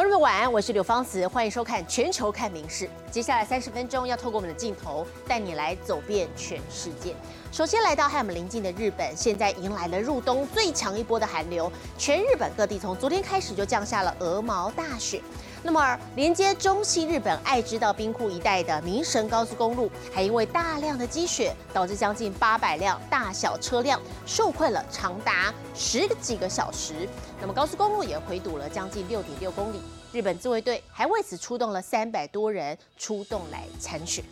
观众们晚安，我是刘芳慈，欢迎收看《全球看名事》。接下来三十分钟要透过我们的镜头带你来走遍全世界。首先来到和我们邻近的日本，现在迎来了入冬最强一波的寒流，全日本各地从昨天开始就降下了鹅毛大雪。那么，连接中西日本爱知到兵库一带的名神高速公路，还因为大量的积雪，导致将近八百辆大小车辆受困了长达十几个小时。那么，高速公路也回堵了将近六点六公里。日本自卫队还为此出动了三百多人出动来参选。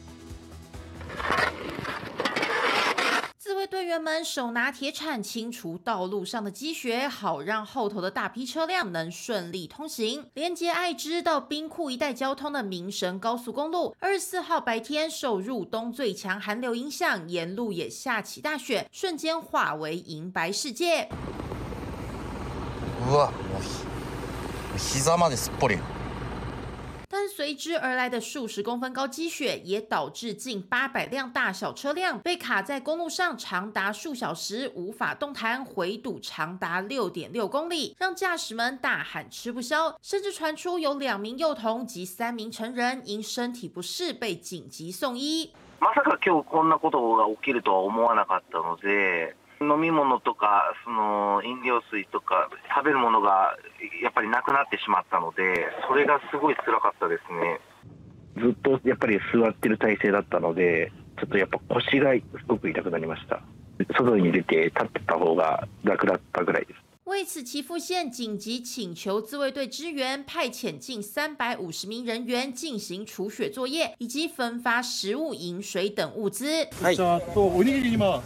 自卫队员们手拿铁铲清除道路上的积雪，好让后头的大批车辆能顺利通行。连接爱知到兵库一带交通的名神高速公路，二十四号白天受入冬最强寒流影响，沿路也下起大雪，瞬间化为银白世界。うわもうひ膝まですっぽり 但随之而来的数十公分高积雪，也导致近八百辆大小车辆被卡在公路上，长达数小时无法动弹，回堵长达六点六公里，让驾驶们大喊吃不消，甚至传出有两名幼童及三名成人因身体不适被紧急送医。まさか今日こんなことが起きるとは思わなかったので、 飲み物とか、その飲料水とか、食べるものがやっぱりなくなってしまったので、それがすごい辛かったですね。ずっとやっぱり座ってる体勢だったので、ちょっとやっぱ腰がすごく痛くなりました。外に出て立ってた方が楽だったぐらいです。为此，岐阜县紧急请求自卫队支援，派遣近三百五十名人员进行除雪作业，以及分发食物、饮水等物资。じゃあとおにぎり今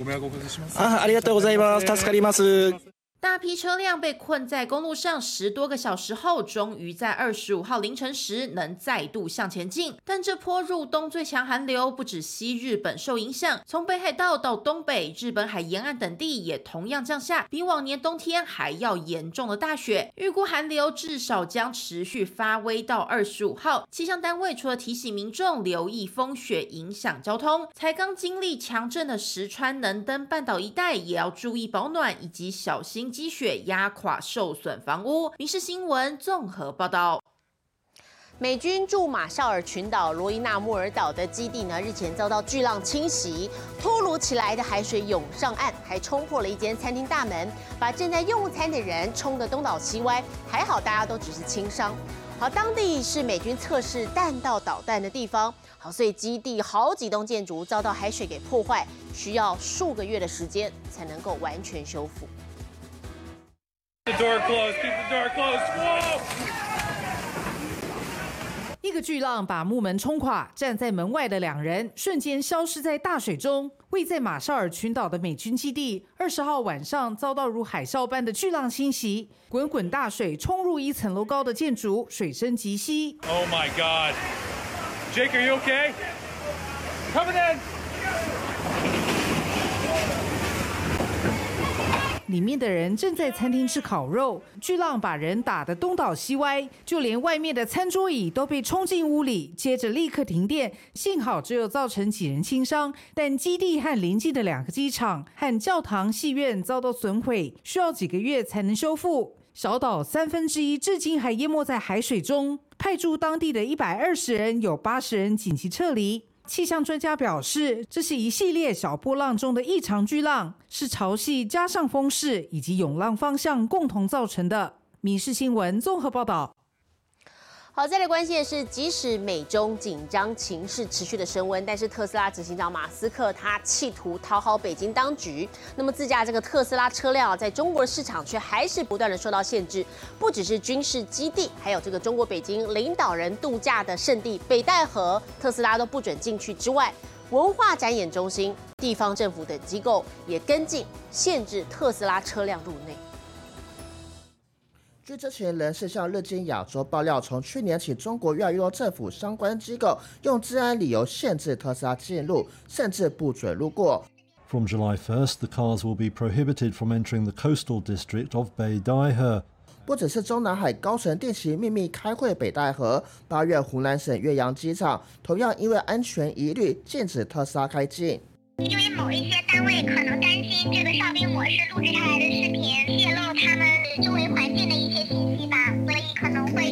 ご迷惑おかけしますあありがとうございます。助かります。大批车辆被困在公路上十多个小时后，终于在二十五号凌晨时能再度向前进。但这波入冬最强寒流不止西日本受影响，从北海道到东北、日本海沿岸等地也同样降下比往年冬天还要严重的大雪。预估寒流至少将持续发威到二十五号。气象单位除了提醒民众留意风雪影响交通，才刚经历强震的石川能登半岛一带也要注意保暖以及小心。积雪压垮受损房屋。民事新闻综合报道。美军驻马绍尔群岛罗伊纳穆尔岛的基地呢，日前遭到巨浪侵袭，突如其来的海水涌上岸，还冲破了一间餐厅大门，把正在用餐的人冲得东倒西歪。还好大家都只是轻伤。好，当地是美军测试弹道导弹的地方，好，所以基地好几栋建筑遭到海水给破坏，需要数个月的时间才能够完全修复。The door closed, keep the door closed. Whoa! 一个巨浪把木门冲垮，站在门外的两人瞬间消失在大水中。位在马绍尔群岛的美军基地，二十号晚上遭到如海啸般的巨浪侵袭，滚滚大水冲入一层楼高的建筑，水深及膝。Oh my God. Jake, are you okay? Coming in. 里面的人正在餐厅吃烤肉，巨浪把人打得东倒西歪，就连外面的餐桌椅都被冲进屋里，接着立刻停电。幸好只有造成几人轻伤，但基地和邻近的两个机场和教堂、戏院遭到损毁，需要几个月才能修复。小岛三分之一至今还淹没在海水中，派驻当地的一百二十人，有八十人紧急撤离。气象专家表示，这是一系列小波浪中的异常巨浪，是潮汐加上风势以及涌浪方向共同造成的。民事新闻综合报道。好，再来关心的是，即使美中紧张情势持续的升温，但是特斯拉执行长马斯克他企图讨好北京当局。那么自驾这个特斯拉车辆啊，在中国市场却还是不断的受到限制。不只是军事基地，还有这个中国北京领导人度假的圣地北戴河，特斯拉都不准进去之外，文化展演中心、地方政府等机构也跟进限制特斯拉车辆入内。据知情人士向日经亚洲爆料，从去年起，中国越来越多政府相关机构用治安理由限制特斯拉进入，甚至不准路过。From July 1st, the cars will be prohibited from entering the coastal district of Beidaihe. 不只是中南海高层定期秘密开会北戴河，八月湖南省岳阳机场同样因为安全疑虑禁止特斯拉开进。因为某一些单位可能担心这个哨兵模式录制下来的视频泄露他们周围环境的一些信息吧所以可能会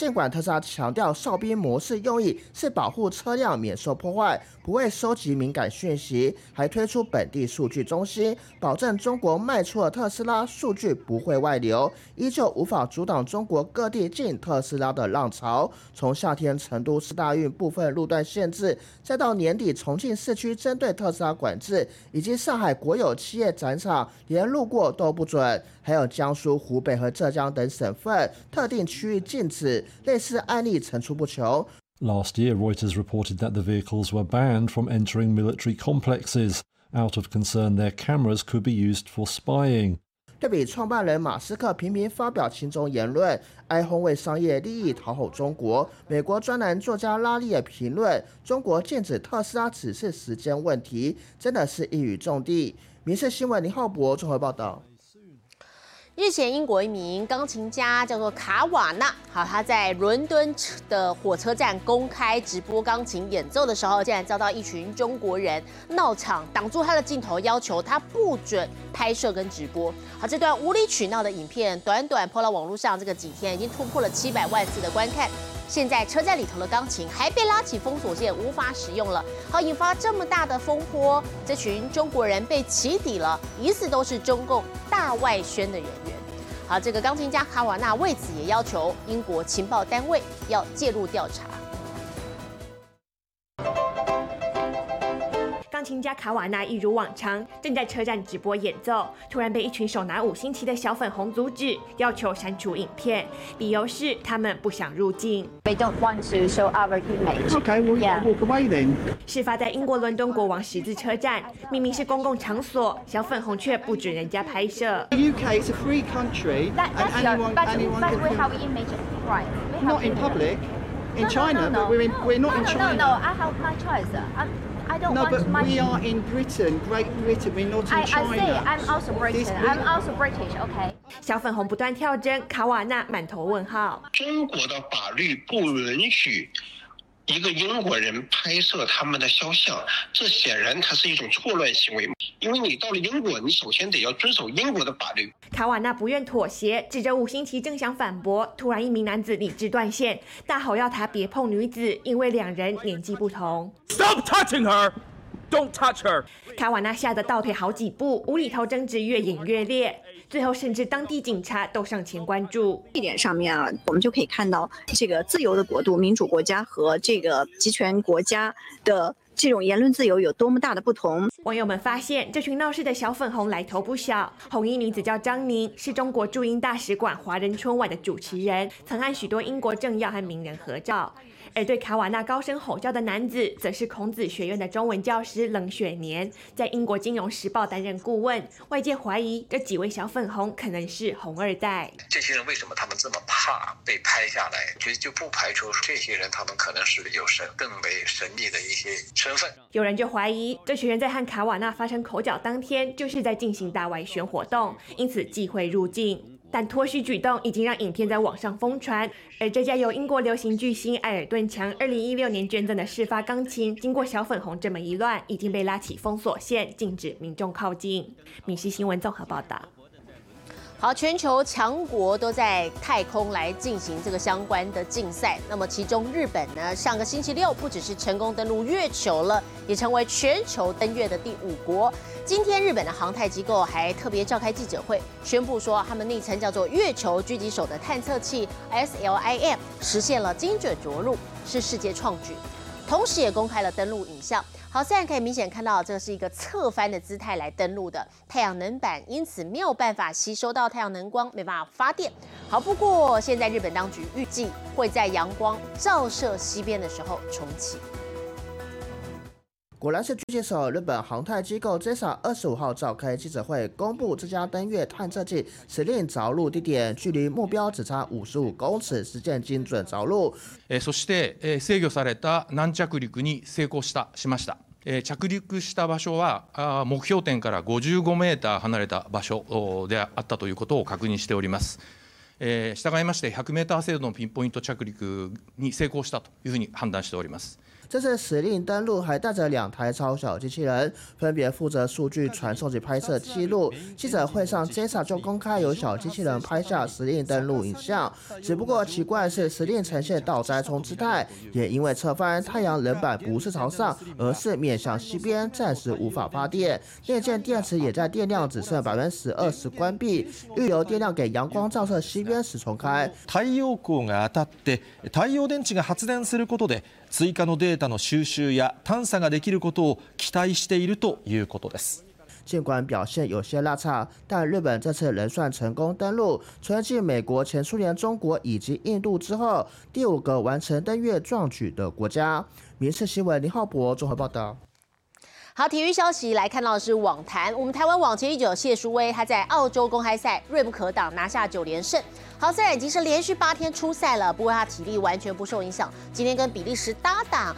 尽管特斯拉强调哨兵模式用意是保护车辆免受破坏，不会收集敏感讯息，还推出本地数据中心，保证中国卖出的特斯拉数据不会外流，依旧无法阻挡中国各地禁特斯拉的浪潮。从夏天成都市大运部分路段限制，再到年底重庆市区针对特斯拉管制，以及上海国有企业展场连路过都不准，还有江苏、湖北和浙江等省份特定区域禁止，类似案例层出不穷。Last year, Reuters reported that the vehicles were banned from entering military complexes out of concern their cameras could be used for spying. 对比创办人马斯克频频发表亲中言论，哀轰为商业利益讨好中国。美国专栏作家拉利的评论：中国禁止特斯拉只是时间问题，真的是一语中的。民事新闻林浩博综合报道。日前，英国一名钢琴家叫做卡瓦纳，好，他在伦敦的火车站公开直播钢琴演奏的时候，竟然遭到一群中国人闹场，挡住他的镜头，要求他不准拍摄跟直播。好，这段无理取闹的影片，短短抛到网络上，这个几天已经突破了七百万次的观看。现在车站里头的钢琴还被拉起封锁线，无法使用了，好引发这么大的风波。这群中国人被起底了，疑似都是中共大外宣的人员。好，这个钢琴家卡瓦纳为此也要求英国情报单位要介入调查。琴家卡瓦纳一如往常正在车站直播演奏，突然被一群手拿五星旗的小粉红阻止，要求删除影片，理由是他们不想入境。They don't want to show our image. Okay, well, Yeah. walk away then. 事发在英国伦敦国王十字车站，明明是公共场所，小粉红却不准人家拍摄。The UK is a free country, and that's your, anyone, but, anyone but can we film. have image right. We have Not in public. In No, no, China, no, no. but we're in, we're not no, in China. No, no, I have my choice. I, I don't No, want but we are in Britain, Great Britain. We're not in I, I China. say I'm also British. I'm also British. Okay. 小粉红不断跳针，卡瓦纳满头问号。中国的法律不允许一个英国人拍摄他们的肖像，这显然它是一种错乱行为。因为你到了英国，你首先得要遵守英国的法律。卡瓦纳不愿妥协，指着五星旗正想反驳，突然一名男子理智断线，大吼要他别碰女子，因为两人年纪不同。Stop touching her! Don't touch her! 卡瓦纳吓得倒退好几步，无厘头争执越演越烈，最后甚至当地警察都上前关注。这一点上面啊，我们就可以看到这个自由的国度、民主国家和这个集权国家的这种言论自由有多么大的不同。网友们发现，这群闹事的小粉红来头不小。红衣女子叫张宁，是中国驻英大使馆华人春晚的主持人，曾和许多英国政要和名人合照。而对卡瓦纳高声吼叫的男子，则是孔子学院的中文教师冷雪年，在英国《金融时报》担任顾问。外界怀疑这几位小粉红可能是红二代。这些人为什么他们这么怕被拍下来？其实就不排除这些人他们可能是有神更为神秘的一些身份。有人就怀疑，这群人在和卡瓦纳发生口角当天，就是在进行大外宣活动，因此忌讳入境。但脱序举动已经让影片在网上疯传，而这家由英国流行巨星艾尔顿强2016年捐赠的事发钢琴，经过小粉红这么一乱，已经被拉起封锁线，禁止民众靠近。闽西新闻综合报道。好，全球强国都在太空来进行这个相关的竞赛。那么，其中日本呢，上个星期六不只是成功登陆月球了，也成为全球登月的第五国。今天，日本的航太机构还特别召开记者会，宣布说，他们昵称叫做“月球狙击手”的探测器 SLIM 实现了精准着陆，是世界创举。同时，也公开了登陆影像。好，现在可以明显看到这是一个侧翻的姿态来登陆的太阳能板，因此没有办法吸收到太阳能光，没办法发电。好，不过现在日本当局预计会在阳光照射西边的时候重启。果然是狙击手。日本航太机构 JAXA 二十五号召开记者会，公布这家登月探测器指令着陆地点，距离目标只差五十五公尺，实现精准着陆。えそして、え制御された軟着陸に成功したしました。え着陸した場所はあ目標点から55メーター離れた場所おであったということを確認しております。え従いまして100メーター精度のピンポイント着陸に成功したというふうに判断しております。这次司令登陆还带着两台超小机器人，分别负责数据传送及拍摄记录。记者会上，JAXA 就公开有小机器人拍下司令登陆影像。只不过奇怪的是，司令呈现倒栽葱姿态，也因为侧翻，太阳能板不是朝上，而是面向西边，暂时无法发电。内建电池也在电量只剩百分之二十关闭，预留电量给阳光照射西边时重开。太陽光が当たって太陽電池が発電することで追加のデータ の収集や探査ができることを期待しているということです。尽管表现有些落差，但日本这次仍算成功登陆，成为继美国、前苏联、中国以及印度之后第五个完成登月壮举的国家。民事新闻林浩博综合报道。 好，体育消息来看到的是网坛，我们台湾网前一九谢淑薇，她在澳洲公开赛锐不可挡，拿下九连胜。好，虽然已经是连续八天出赛了，不过她体力完全不受影响。今天跟比利时搭档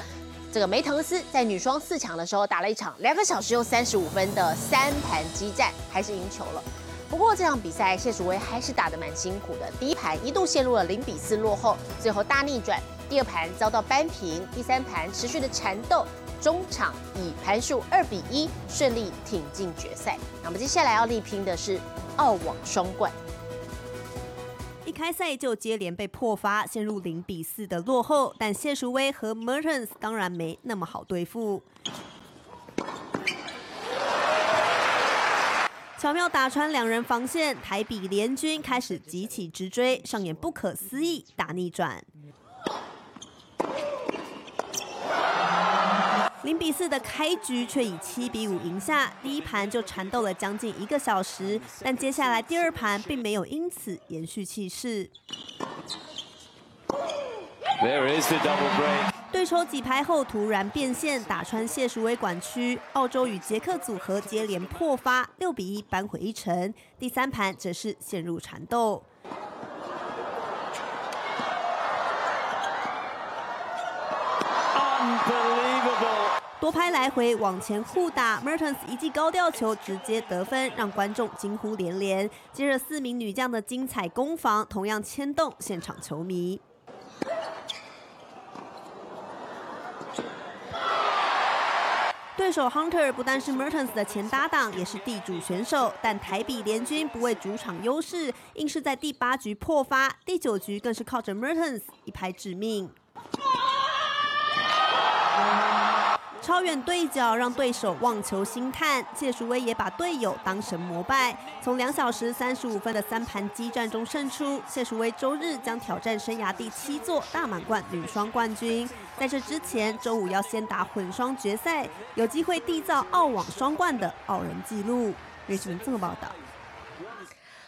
这个梅滕斯在女双四强的时候打了一场两个小时又三十五分的三盘激战，还是赢球了。不过这场比赛谢淑薇还是打得蛮辛苦的，第一盘一度陷入了零比四落后，最后大逆转，第二盘遭到扳平，第三盘持续的缠斗。中场以盘数二比一顺利挺进决赛。那么接下来要力拼的是澳网双冠。一开赛就接连被破发，陷入零比四的落后。但谢淑薇和 Mertens 当然没那么好对付。巧妙打穿两人防线，台比联军开始急起直追，上演不可思议大逆转。零比四的开局却以七比五赢下，第一盘就缠斗了将近一个小时，但接下来第二盘并没有因此延续气势。对手几拍后突然变线，打穿谢淑薇管区，澳洲与捷克组合接连破发，六比一扳回一城。第三盘则是陷入缠斗。多拍来回往前互打，Mertens 一记高吊球直接得分，让观众惊呼连连。接着四名女将的精彩攻防，同样牵动现场球迷。对手 Hunter 不但是 Mertens 的前搭档，也是地主选手，但台比联军不为主场优势，硬是在第八局破发，第九局更是靠着 Mertens 一拍致命。超远对角让对手望球兴叹，谢淑薇也把队友当神膜拜。从两小时三十五分的三盘激战中胜出，谢淑薇周日将挑战生涯第七座大满贯女双冠军。在这之前，周五要先打混双决赛，有机会缔造澳网双冠的傲人纪录。瑞新闻这么报道。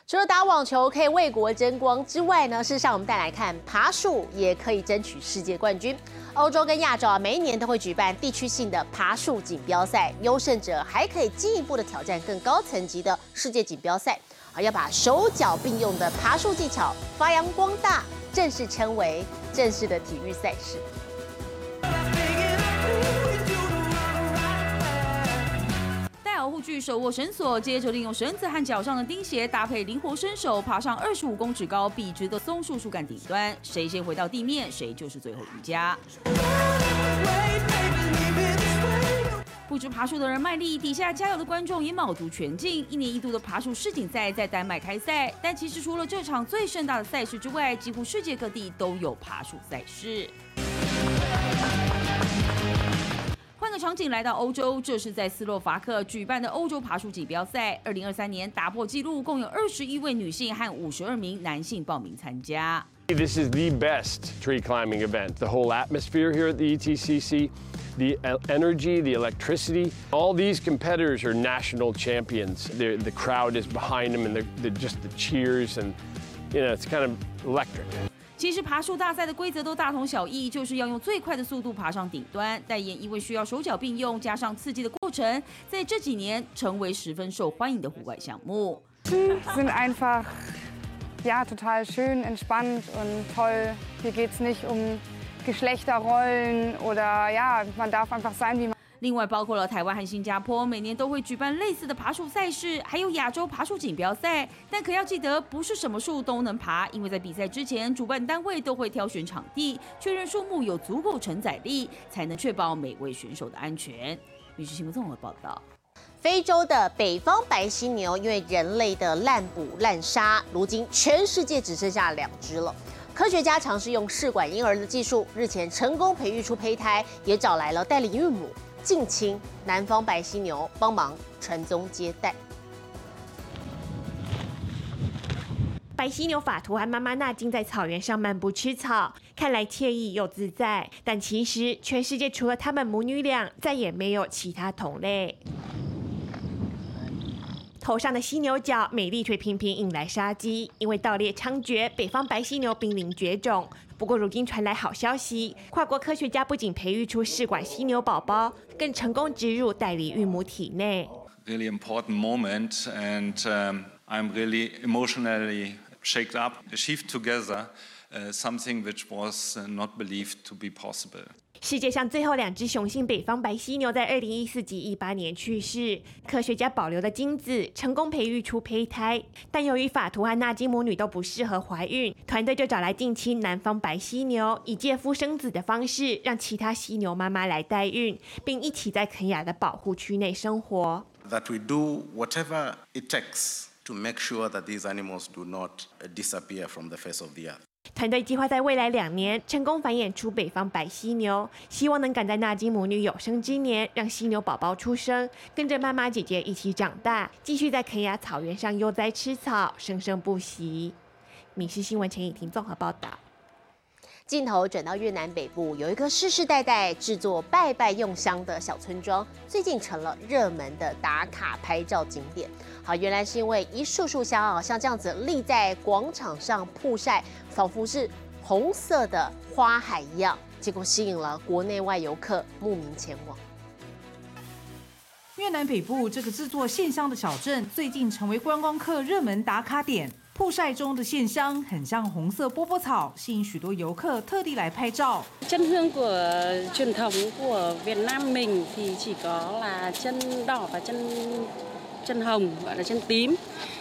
除了打网球可以为国争光之外呢，事实上我们再来看爬树也可以争取世界冠军。欧洲跟亚洲啊，每一年都会举办地区性的爬树锦标赛，优胜者还可以进一步的挑战更高层级的世界锦标赛。啊，要把手脚并用的爬树技巧发扬光大，正式称为正式的体育赛事。护具手握绳索，接着利用绳子和脚上的钉鞋搭配灵活身手，爬上二十五公尺高笔直的松树树干顶端。谁先回到地面，谁就是最后赢家。不知爬树的人卖力，底下加油的观众也卯足全劲。一年一度的爬树世锦赛在丹麦开赛，但其实除了这场最盛大的赛事之外，几乎世界各地都有爬树赛事。场景，来到欧洲，这是在斯洛伐克举办的欧洲爬树锦标赛。二零二三年打破纪录，共有二十一位女性和五十二名男性报名参加。 This is the best tree climbing event. The whole atmosphere here at the ETCC, the e- energy, the electricity. All these competitors are national champions. They're, the crowd is behind them, and they're, they're just the cheers, and you know it's kind of electric. 其实爬树大赛的规则都大同小异，就是要用最快的速度爬上顶端。但也因为需要手脚并用，加上刺激的过程，在这几年成为十分受欢迎的户外项目。另外，包括了台湾和新加坡，每年都会举办类似的爬树赛事，还有亚洲爬树锦标赛。但可要记得，不是什么树都能爬，因为在比赛之前，主办单位都会挑选场地，确认树木有足够承载力，才能确保每位选手的安全。民事新闻综合报道。非洲的北方白犀牛因为人类的滥捕滥杀，如今全世界只剩下两只了。科学家尝试用试管婴儿的技术，日前成功培育出胚胎，也找来了代理孕母近亲南方白犀牛帮忙传宗接代。白犀牛法图和妈妈纳金在草原上漫步吃草，看来惬意又自在。但其实，全世界除了他们母女俩，再也没有其他同类。头上的犀牛角美丽却频频引来杀机，因为盗猎猖獗，北方白犀牛濒临绝种。不过如今传来好消息，跨国科学家不仅培育出试管犀牛宝宝，更成功植入代理孕母体内。Really important moment, and um, I'm really emotionally shaken up. Achieved together uh, something which was not believed to be possible. 世界上最后两只雄性北方白犀牛在二零一四及一八年去世，科学家保留了精子，成功培育出胚胎。但由于法图和纳基母女都不适合怀孕，团队就找来近亲南方白犀牛，以借夫生子的方式，让其他犀牛妈妈来代孕，并一起在肯亚的保护区内生活。That we do whatever it takes to make sure that these animals do not disappear from the face of the earth. 团队计划在未来两年成功繁衍出北方白犀牛，希望能赶在纳金母女有生之年让犀牛宝宝出生，跟着妈妈姐姐一起长大，继续在肯亚草原上悠哉吃草，生生不息。闽事新闻陈以婷综合报道。镜头转到越南北部，有一个世世代代制作拜拜用香的小村庄，最近成了热门的打卡拍照景点。好，原来是因为一束束香啊，像这样子立在广场上曝晒，仿佛是红色的花海一样，结果吸引了国内外游客慕名前往。越南北部这个制作线香的小镇，最近成为观光客热门打卡点。曝晒中的线香很像红色波波草，吸引许多游客特地来拍照。chân hương của truyền thống của Việt Nam mình thì chỉ có là chân đỏ và chân chân hồng gọi là chân tím.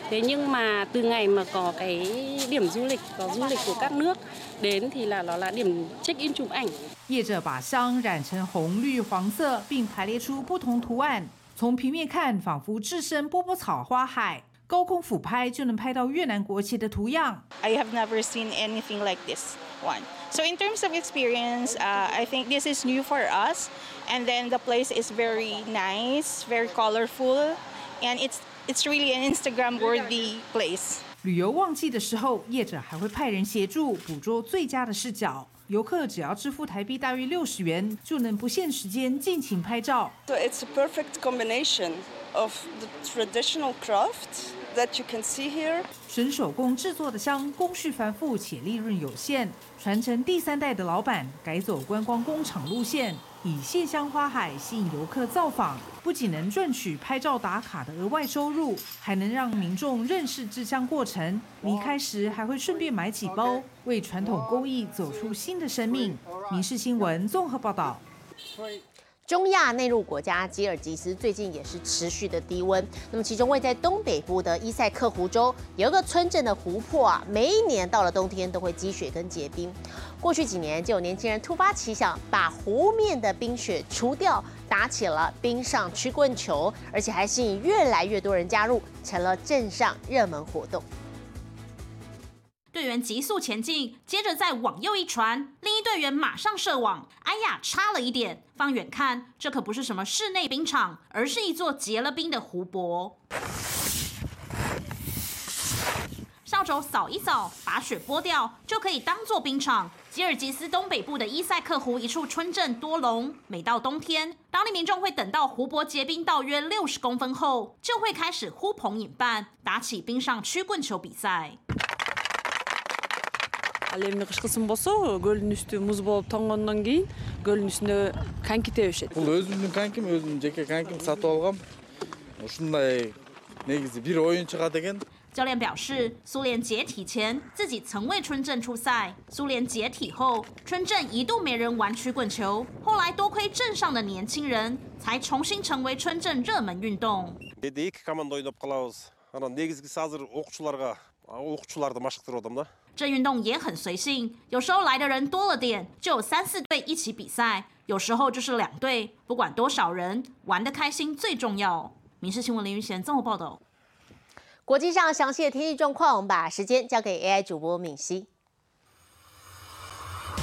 Thế nhưng mà từ ngày mà có cái điểm du lịch, có du lịch của các nước đến thì là nó là điểm check in chụp ảnh. 业者把香染成红、绿、黄色，并排列出不同图案。从平面看，仿佛置身波波草花海。高空俯拍就能拍到越南国旗的图样。I have never seen anything like this one. So in terms of experience, uh, I think this is new for us. And then the place is very nice, very colorful, and it's it's really an Instagram-worthy place. 旅游旺季的时候，业者还会派人协助捕捉最佳的视角。游客只要支付台币大约六十元，就能不限时间尽情拍照。So it's a perfect combination of the traditional craft that you can see here. 纯手工制作的香，工序繁复且利润有限。传承第三代的老板改走观光工厂路线，以线香花海吸引游客造访，不仅能赚取拍照打卡的额外收入，还能让民众认识制香过程。离开时还会顺便买几包，为传统工艺走出新的生命。民事新闻综合报道。中亚内陆国家吉尔吉斯最近也是持续的低温。那么，其中位在东北部的伊塞克湖州有一个村镇的湖泊啊，每一年到了冬天都会积雪跟结冰。过去几年就有年轻人突发奇想，把湖面的冰雪除掉，打起了冰上曲棍球，而且还吸引越来越多人加入，成了镇上热门活动。队员急速前进，接着再往右一传，另一队员马上射网。哎呀，差了一点！放远看，这可不是什么室内冰场，而是一座结了冰的湖泊。扫帚扫一扫，把雪拨掉，就可以当做冰场。吉尔吉斯东北部的伊塞克湖一处村镇多隆，每到冬天，当地民众会等到湖泊结冰到约六十公分后，就会开始呼朋引伴，打起冰上曲棍球比赛。ал эми кышкысын болсо көлдүн үстү муз болуп тоңгондон кийин көлдүн үстүнө коньки тебишет бул өзүмдүн коньким өзүмдүн жеке коньким сатып алгам ушундай негизи бир оюн чыгат экен 教练表示，苏联解体前自己曾为春镇出赛，苏联解体后，春镇一度没人玩曲棍球，后来多亏镇上的年轻人，才重新成为春镇热门运动。 这运动也很随性，有时候来的人多了点，就有三四队一起比赛；有时候就是两队，不管多少人，玩得开心最重要。民事新闻林云贤综合报道。国际上详细的天气状况，我们把时间交给 AI 主播敏熙。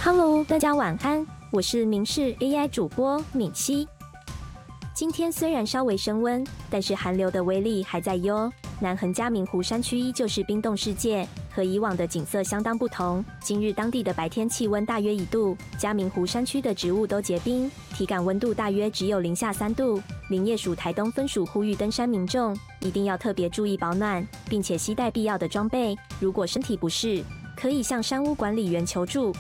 Hello，大家晚安，我是民事 AI 主播敏熙。今天虽然稍微升温，但是寒流的威力还在哟。南横嘉明湖山区依旧是冰冻世界，和以往的景色相当不同。今日当地的白天气温大约一度，嘉明湖山区的植物都结冰，体感温度大约只有零下三度。林业署台东分署呼吁登山民众一定要特别注意保暖，并且携带必要的装备。如果身体不适，可以向山屋管理员求助。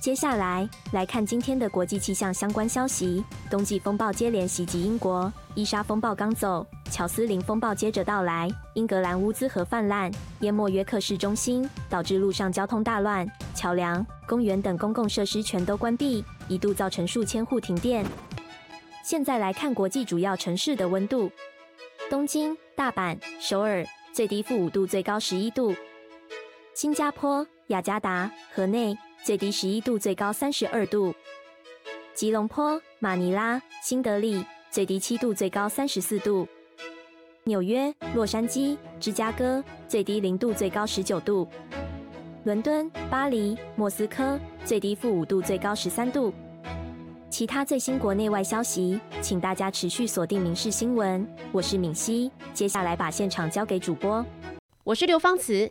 接下来来看今天的国际气象相关消息。冬季风暴接连袭击英国，伊莎风暴刚走，乔斯林风暴接着到来，英格兰乌兹河泛滥，淹没约克市中心，导致路上交通大乱，桥梁、公园等公共设施全都关闭，一度造成数千户停电。现在来看国际主要城市的温度：东京、大阪、首尔，最低负五度，最高十一度；新加坡、雅加达、河内。最低十一度，最高三十二度。吉隆坡、马尼拉、新德里，最低七度，最高三十四度。纽约、洛杉矶、芝加哥，最低零度，最高十九度。伦敦、巴黎、莫斯科，最低负五度，最高十三度。其他最新国内外消息，请大家持续锁定《民事新闻》。我是敏熙，接下来把现场交给主播。我是刘芳慈。